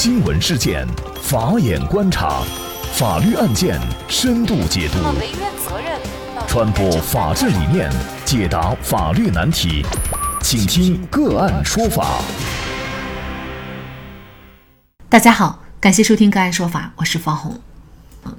新闻事件，法眼观察，法律案件深度解读，传播法治理念，解答法律难题，请听个案说法。大家好，感谢收听个案说法，我是方红。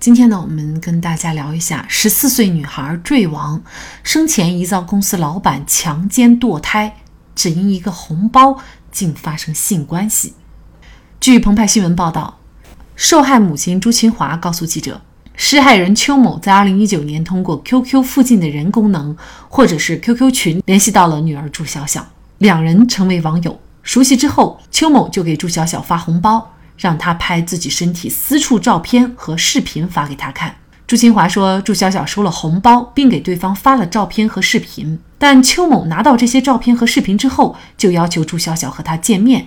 今天呢，我们跟大家聊一下十四岁女孩坠亡，生前疑遭公司老板强奸堕胎，只因一个红包竟发生性关系。据澎湃新闻报道，受害母亲朱清华告诉记者，施害人邱某在2019年通过 QQ 附近的人功能或者是 QQ 群联系到了女儿朱小小，两人成为网友。熟悉之后，邱某就给朱小小发红包。让他拍自己身体私处照片和视频发给他看。朱清华说，朱小小收了红包，并给对方发了照片和视频。但邱某拿到这些照片和视频之后，就要求朱小小和他见面。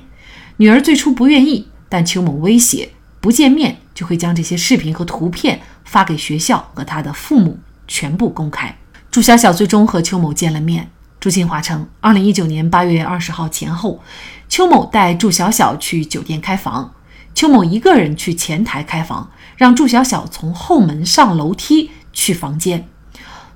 女儿最初不愿意，但邱某威胁不见面就会将这些视频和图片发给学校和他的父母，全部公开。朱小小最终和邱某见了面。朱清华称，二零一九年八月二十号前后，邱某带朱小小去酒店开房。邱某一个人去前台开房，让祝小小从后门上楼梯去房间。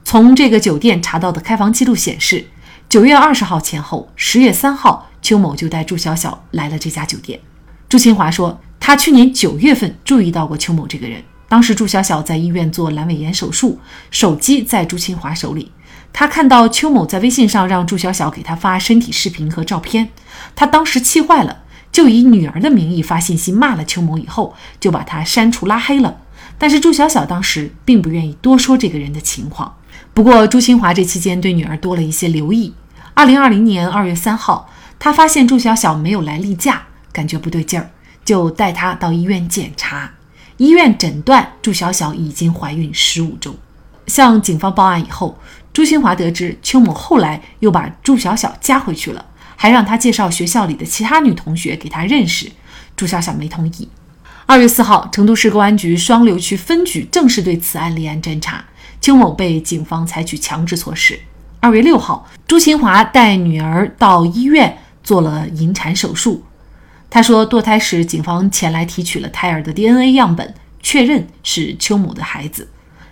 从这个酒店查到的开房记录显示，九月二十号前后，十月三号，邱某就带祝小小来了这家酒店。朱清华说，他去年九月份注意到过邱某这个人，当时祝小小在医院做阑尾炎手术，手机在朱清华手里，他看到邱某在微信上让祝小小给他发身体视频和照片，他当时气坏了。就以女儿的名义发信息骂了邱某，以后就把他删除拉黑了。但是朱小小当时并不愿意多说这个人的情况。不过朱清华这期间对女儿多了一些留意。二零二零年二月三号，他发现朱小小没有来例假，感觉不对劲儿，就带她到医院检查。医院诊断朱小小已经怀孕十五周。向警方报案以后，朱清华得知邱某后来又把朱小小加回去了。还让他介绍学校里的其他女同学给他认识，朱小小没同意。二月四号，成都市公安局双流区分局正式对此案立案侦查，邱某被警方采取强制措施。二月六号，朱清华带女儿到医院做了引产手术。他说，堕胎时警方前来提取了胎儿的 DNA 样本，确认是邱某的孩子。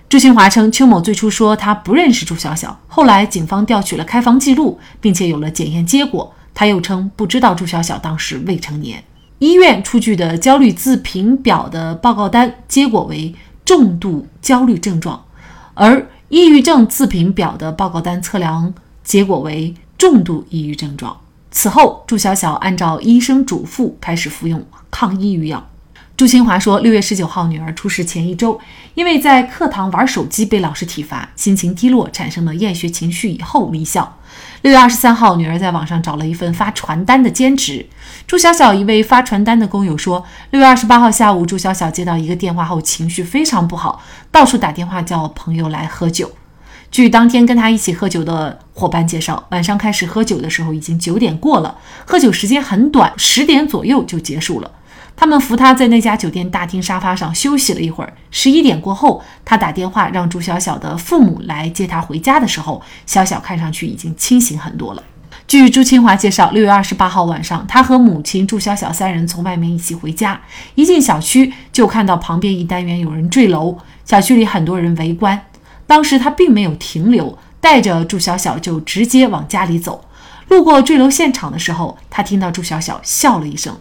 朱新华称，邱某最初说他不认识朱小小，后来警方调取了开房记录，并且有了检验结果。他又称不知道朱小小当时未成年。医院出具的焦虑自评表的报告单结果为重度焦虑症状，而抑郁症自评表的报告单测量结果为重度抑郁症状。此后，朱小小按照医生嘱咐开始服用抗抑郁药。朱清华说，六月十九号女儿出事前一周，因为在课堂玩手机被老师体罚，心情低落，产生了厌学情绪，以后离校。六月二十三号，女儿在网上找了一份发传单的兼职。朱小小一位发传单的工友说，六月二十八号下午，朱小小接到一个电话后，情绪非常不好，到处打电话叫朋友来喝酒。据当天跟他一起喝酒的伙伴介绍，晚上开始喝酒的时候已经九点过了，喝酒时间很短，十点左右就结束了。他们扶他在那家酒店大厅沙发上休息了一会儿。十一点过后，他打电话让朱小小的父母来接他回家的时候，小小看上去已经清醒很多了。据朱清华介绍，六月二十八号晚上，他和母亲朱小小三人从外面一起回家，一进小区就看到旁边一单元有人坠楼，小区里很多人围观。当时他并没有停留，带着朱小小就直接往家里走。路过坠楼现场的时候，他听到朱小小笑了一声。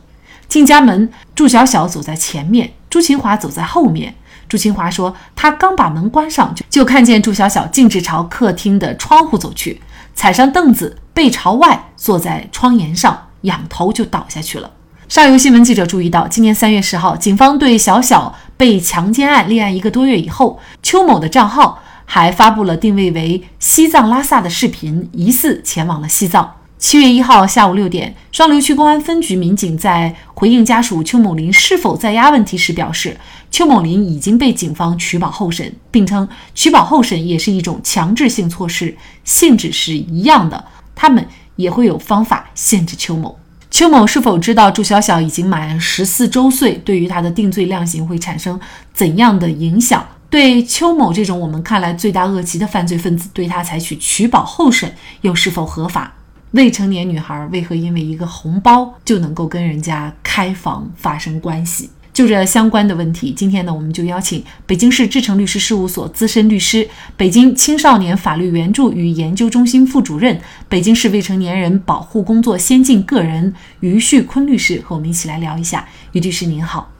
进家门，祝小小走在前面，朱清华走在后面。朱清华说：“他刚把门关上，就看见祝小小径直朝客厅的窗户走去，踩上凳子，背朝外坐在窗沿上，仰头就倒下去了。”上游新闻记者注意到，今年三月十号，警方对小小被强奸案立案一个多月以后，邱某的账号还发布了定位为西藏拉萨的视频，疑似前往了西藏。七月一号下午六点，双流区公安分局民警在回应家属邱某林是否在押问题时表示，邱某林已经被警方取保候审，并称取保候审也是一种强制性措施，性质是一样的，他们也会有方法限制邱某。邱某是否知道祝小小已经满十四周岁，对于他的定罪量刑会产生怎样的影响？对邱某这种我们看来罪大恶极的犯罪分子，对他采取取保候审又是否合法？未成年女孩为何因为一个红包就能够跟人家开房发生关系？就这相关的问题，今天呢，我们就邀请北京市志诚律师事务所资深律师、北京青少年法律援助与研究中心副主任、北京市未成年人保护工作先进个人于旭坤律师和我们一起来聊一下。于律师您好，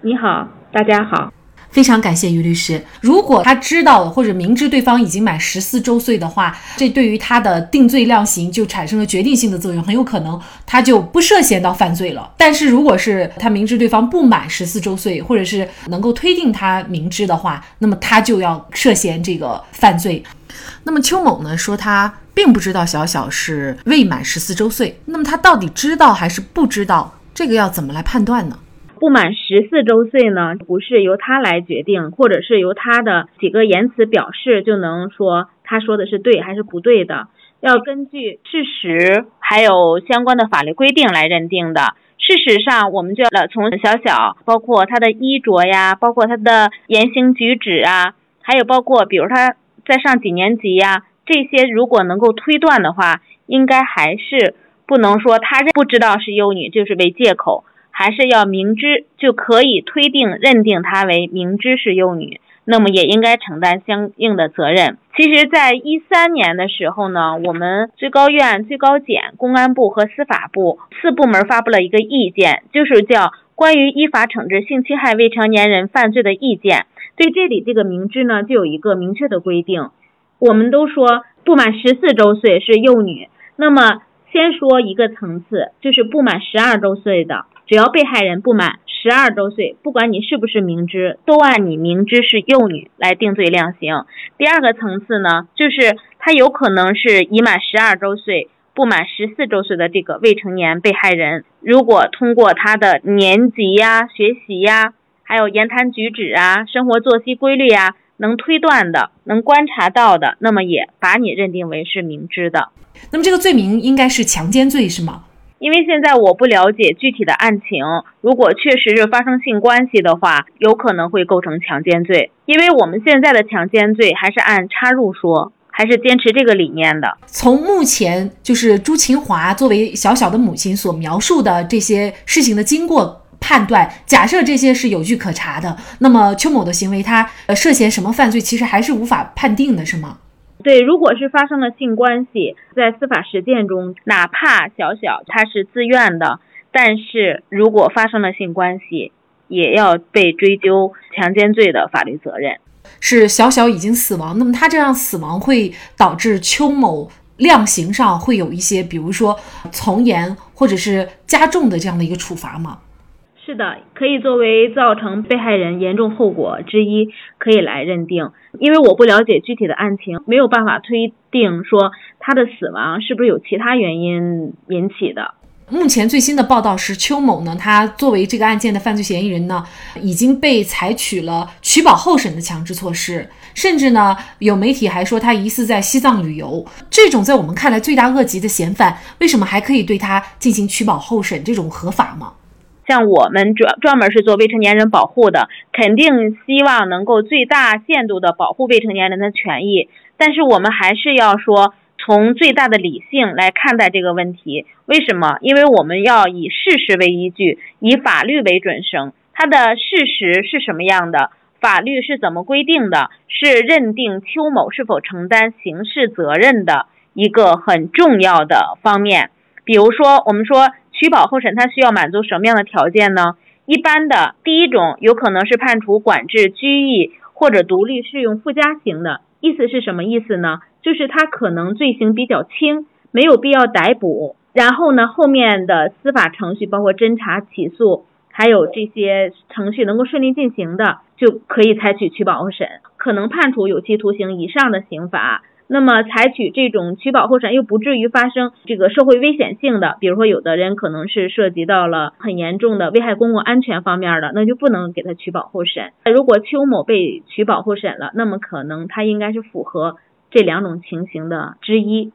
你好，大家好。非常感谢于律师。如果他知道或者明知对方已经满十四周岁的话，这对于他的定罪量刑就产生了决定性的作用，很有可能他就不涉嫌到犯罪了。但是如果是他明知对方不满十四周岁，或者是能够推定他明知的话，那么他就要涉嫌这个犯罪。那么邱某呢说他并不知道小小是未满十四周岁，那么他到底知道还是不知道？这个要怎么来判断呢？不满十四周岁呢，不是由他来决定，或者是由他的几个言辞表示就能说他说的是对还是不对的，要根据事实还有相关的法律规定来认定的。事实上，我们就要从小小，包括他的衣着呀，包括他的言行举止啊，还有包括比如他在上几年级呀，这些如果能够推断的话，应该还是不能说他不知道是幼女就是为借口。还是要明知就可以推定认定她为明知是幼女，那么也应该承担相应的责任。其实，在一三年的时候呢，我们最高院、最高检、公安部和司法部四部门发布了一个意见，就是叫《关于依法惩治性侵害未成年人犯罪的意见》。对这里这个明知呢，就有一个明确的规定。我们都说不满十四周岁是幼女，那么先说一个层次，就是不满十二周岁的。只要被害人不满十二周岁，不管你是不是明知，都按你明知是幼女来定罪量刑。第二个层次呢，就是他有可能是已满十二周岁、不满十四周岁的这个未成年被害人，如果通过他的年级呀、学习呀，还有言谈举止啊、生活作息规律呀，能推断的、能观察到的，那么也把你认定为是明知的。那么这个罪名应该是强奸罪，是吗？因为现在我不了解具体的案情，如果确实是发生性关系的话，有可能会构成强奸罪。因为我们现在的强奸罪还是按插入说，还是坚持这个理念的。从目前就是朱琴华作为小小的母亲所描述的这些事情的经过判断，假设这些是有据可查的，那么邱某的行为他呃涉嫌什么犯罪，其实还是无法判定的，是吗？对，如果是发生了性关系，在司法实践中，哪怕小小他是自愿的，但是如果发生了性关系，也要被追究强奸罪的法律责任。是小小已经死亡，那么他这样死亡会导致邱某量刑上会有一些，比如说从严或者是加重的这样的一个处罚吗？是的，可以作为造成被害人严重后果之一，可以来认定。因为我不了解具体的案情，没有办法推定说他的死亡是不是有其他原因引起的。目前最新的报道是，邱某呢，他作为这个案件的犯罪嫌疑人呢，已经被采取了取保候审的强制措施，甚至呢，有媒体还说他疑似在西藏旅游。这种在我们看来罪大恶极的嫌犯，为什么还可以对他进行取保候审？这种合法吗？像我们专专门是做未成年人保护的，肯定希望能够最大限度的保护未成年人的权益。但是我们还是要说，从最大的理性来看待这个问题。为什么？因为我们要以事实为依据，以法律为准绳。它的事实是什么样的？法律是怎么规定的？是认定邱某是否承担刑事责任的一个很重要的方面。比如说，我们说。取保候审，他需要满足什么样的条件呢？一般的，第一种有可能是判处管制、拘役或者独立适用附加刑的。意思是什么意思呢？就是他可能罪行比较轻，没有必要逮捕。然后呢，后面的司法程序，包括侦查、起诉，还有这些程序能够顺利进行的，就可以采取取保候审，可能判处有期徒刑以上的刑罚。那么采取这种取保候审又不至于发生这个社会危险性的，比如说有的人可能是涉及到了很严重的危害公共安全方面的，那就不能给他取保候审。如果邱某被取保候审了，那么可能他应该是符合这两种情形的之一。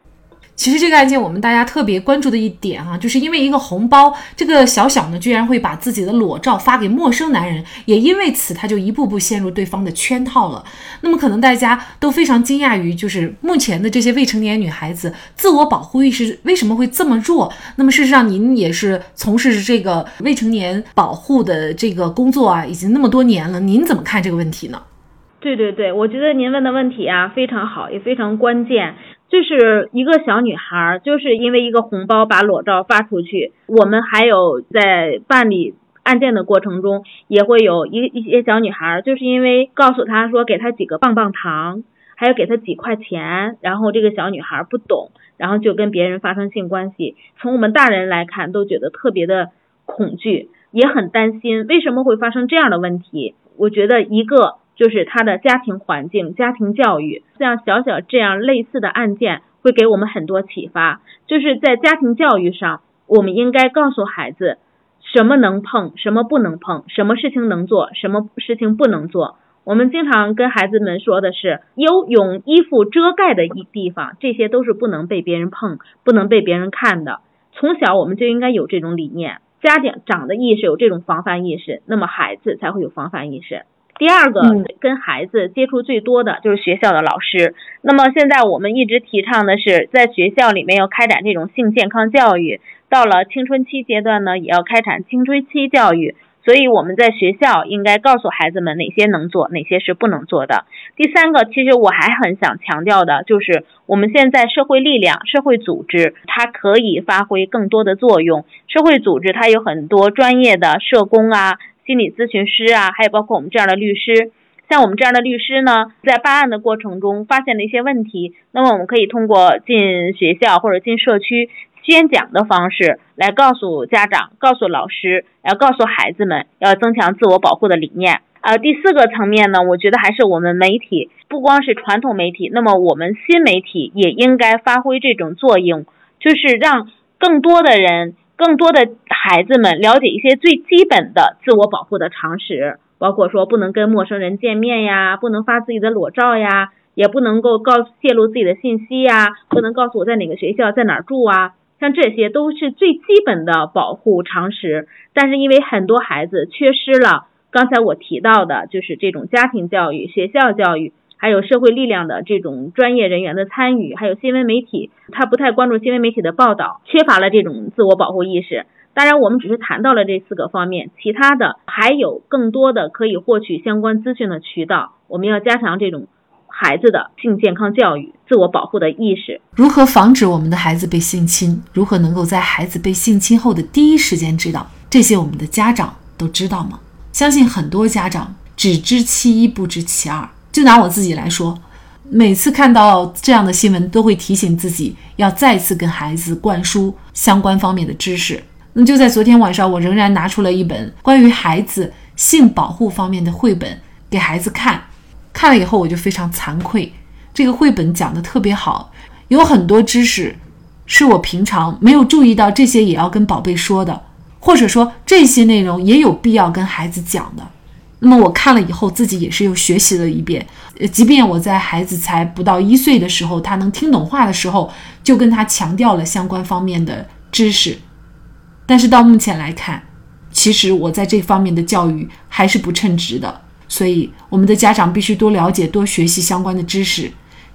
其实这个案件我们大家特别关注的一点啊，就是因为一个红包，这个小小呢居然会把自己的裸照发给陌生男人，也因为此他就一步步陷入对方的圈套了。那么可能大家都非常惊讶于，就是目前的这些未成年女孩子自我保护意识为什么会这么弱？那么事实上您也是从事这个未成年保护的这个工作啊，已经那么多年了，您怎么看这个问题呢？对对对，我觉得您问的问题啊非常好，也非常关键。就是一个小女孩，就是因为一个红包把裸照发出去。我们还有在办理案件的过程中，也会有一一些小女孩，就是因为告诉她说给她几个棒棒糖，还有给她几块钱，然后这个小女孩不懂，然后就跟别人发生性关系。从我们大人来看，都觉得特别的恐惧，也很担心为什么会发生这样的问题。我觉得一个。就是他的家庭环境、家庭教育，像小小这样类似的案件，会给我们很多启发。就是在家庭教育上，我们应该告诉孩子，什么能碰，什么不能碰，什么事情能做，什么事情不能做。我们经常跟孩子们说的是，有用衣服遮盖的一地方，这些都是不能被别人碰，不能被别人看的。从小我们就应该有这种理念，家长长的意识有这种防范意识，那么孩子才会有防范意识。第二个跟孩子接触最多的就是学校的老师。那么现在我们一直提倡的是，在学校里面要开展这种性健康教育，到了青春期阶段呢，也要开展青春期教育。所以我们在学校应该告诉孩子们哪些能做，哪些是不能做的。第三个，其实我还很想强调的就是，我们现在社会力量、社会组织，它可以发挥更多的作用。社会组织它有很多专业的社工啊。心理咨询师啊，还有包括我们这样的律师，像我们这样的律师呢，在办案的过程中发现了一些问题，那么我们可以通过进学校或者进社区宣讲的方式来告诉家长、告诉老师，要告诉孩子们要增强自我保护的理念。呃，第四个层面呢，我觉得还是我们媒体，不光是传统媒体，那么我们新媒体也应该发挥这种作用，就是让更多的人。更多的孩子们了解一些最基本的自我保护的常识，包括说不能跟陌生人见面呀，不能发自己的裸照呀，也不能够告泄露自己的信息呀，不能告诉我在哪个学校，在哪儿住啊，像这些都是最基本的保护常识。但是因为很多孩子缺失了刚才我提到的，就是这种家庭教育、学校教育。还有社会力量的这种专业人员的参与，还有新闻媒体，他不太关注新闻媒体的报道，缺乏了这种自我保护意识。当然，我们只是谈到了这四个方面，其他的还有更多的可以获取相关资讯的渠道。我们要加强这种孩子的性健康教育、自我保护的意识。如何防止我们的孩子被性侵？如何能够在孩子被性侵后的第一时间知道？这些我们的家长都知道吗？相信很多家长只知其一，不知其二。就拿我自己来说，每次看到这样的新闻，都会提醒自己要再次跟孩子灌输相关方面的知识。那就在昨天晚上，我仍然拿出了一本关于孩子性保护方面的绘本给孩子看。看了以后，我就非常惭愧。这个绘本讲的特别好，有很多知识是我平常没有注意到，这些也要跟宝贝说的，或者说这些内容也有必要跟孩子讲的。那么我看了以后，自己也是又学习了一遍。即便我在孩子才不到一岁的时候，他能听懂话的时候，就跟他强调了相关方面的知识。但是到目前来看，其实我在这方面的教育还是不称职的。所以，我们的家长必须多了解、多学习相关的知识。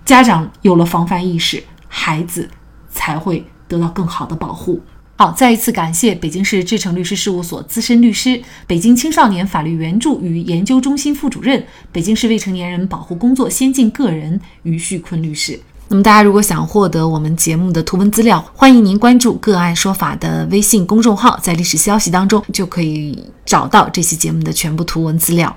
家长有了防范意识，孩子才会得到更好的保护。好，再一次感谢北京市志诚律师事务所资深律师、北京青少年法律援助与研究中心副主任、北京市未成年人保护工作先进个人于旭坤律师。那么，大家如果想获得我们节目的图文资料，欢迎您关注“个案说法”的微信公众号，在历史消息当中就可以找到这期节目的全部图文资料。